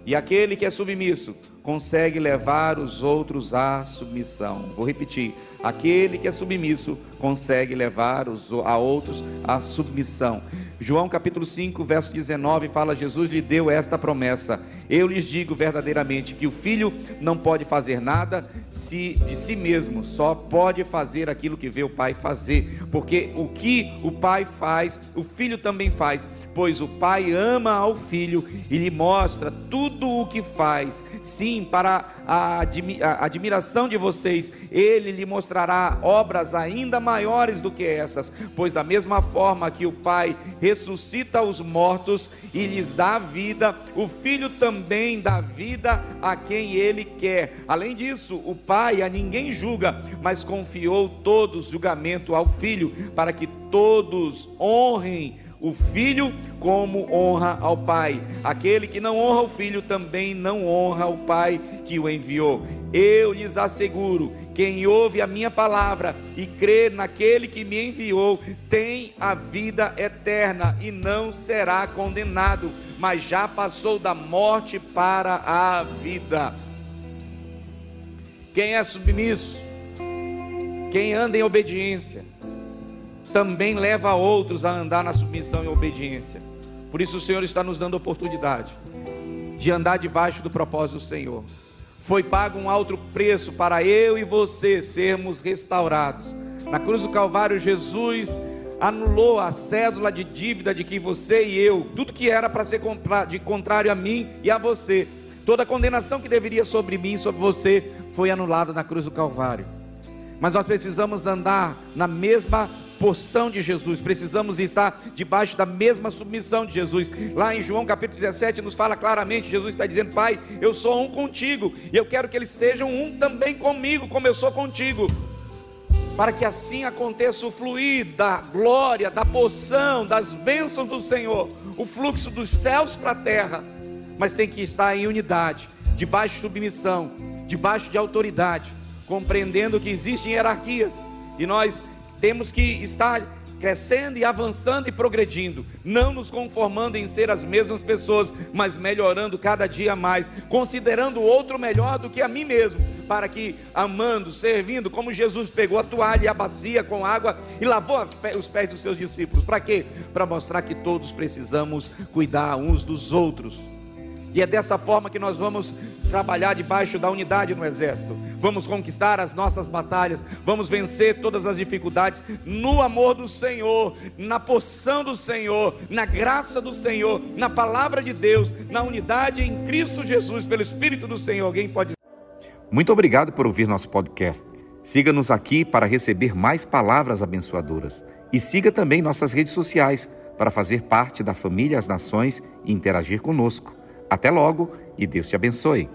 E aquele que é submisso consegue levar os outros à submissão. Vou repetir: aquele que é submisso consegue levar os, a outros à submissão. João capítulo 5, verso 19 fala: Jesus lhe deu esta promessa: Eu lhes digo verdadeiramente que o filho não pode fazer nada se de si mesmo, só pode fazer aquilo que vê o pai fazer, porque o que o pai faz, o filho também faz, pois o pai ama ao filho e lhe mostra tudo o que faz. Sim, para a admiração de vocês, ele lhe mostrará obras ainda maiores do que essas, pois da mesma forma que o pai ressuscita os mortos e lhes dá vida, o filho também dá vida a quem ele quer. Além disso, o pai a ninguém julga, mas confiou todos julgamento ao filho, para que todos honrem o filho como honra ao pai. Aquele que não honra o filho também não honra o pai que o enviou. Eu lhes asseguro: quem ouve a minha palavra e crê naquele que me enviou, tem a vida eterna e não será condenado, mas já passou da morte para a vida. Quem é submisso, quem anda em obediência, também leva outros a andar na submissão e obediência. Por isso o Senhor está nos dando oportunidade de andar debaixo do propósito do Senhor. Foi pago um alto preço para eu e você sermos restaurados. Na cruz do Calvário, Jesus anulou a cédula de dívida de que você e eu, tudo que era para ser de contrário a mim e a você, toda a condenação que deveria sobre mim e sobre você, foi anulada na cruz do Calvário. Mas nós precisamos andar na mesma porção de Jesus, precisamos estar debaixo da mesma submissão de Jesus. Lá em João capítulo 17 nos fala claramente: Jesus está dizendo, Pai, eu sou um contigo, e eu quero que eles sejam um também comigo, como eu sou contigo. Para que assim aconteça o fluir da glória, da porção, das bênçãos do Senhor, o fluxo dos céus para a terra, mas tem que estar em unidade, debaixo de submissão, debaixo de autoridade, compreendendo que existem hierarquias, e nós temos que estar crescendo e avançando e progredindo, não nos conformando em ser as mesmas pessoas, mas melhorando cada dia mais, considerando o outro melhor do que a mim mesmo, para que amando, servindo, como Jesus pegou a toalha e a bacia com água e lavou os pés dos seus discípulos, para quê? Para mostrar que todos precisamos cuidar uns dos outros. E é dessa forma que nós vamos trabalhar debaixo da unidade no exército. Vamos conquistar as nossas batalhas, vamos vencer todas as dificuldades no amor do Senhor, na porção do Senhor, na graça do Senhor, na palavra de Deus, na unidade em Cristo Jesus, pelo Espírito do Senhor. Alguém pode Muito obrigado por ouvir nosso podcast. Siga-nos aqui para receber mais palavras abençoadoras e siga também nossas redes sociais para fazer parte da família As Nações e interagir conosco. Até logo e Deus te abençoe.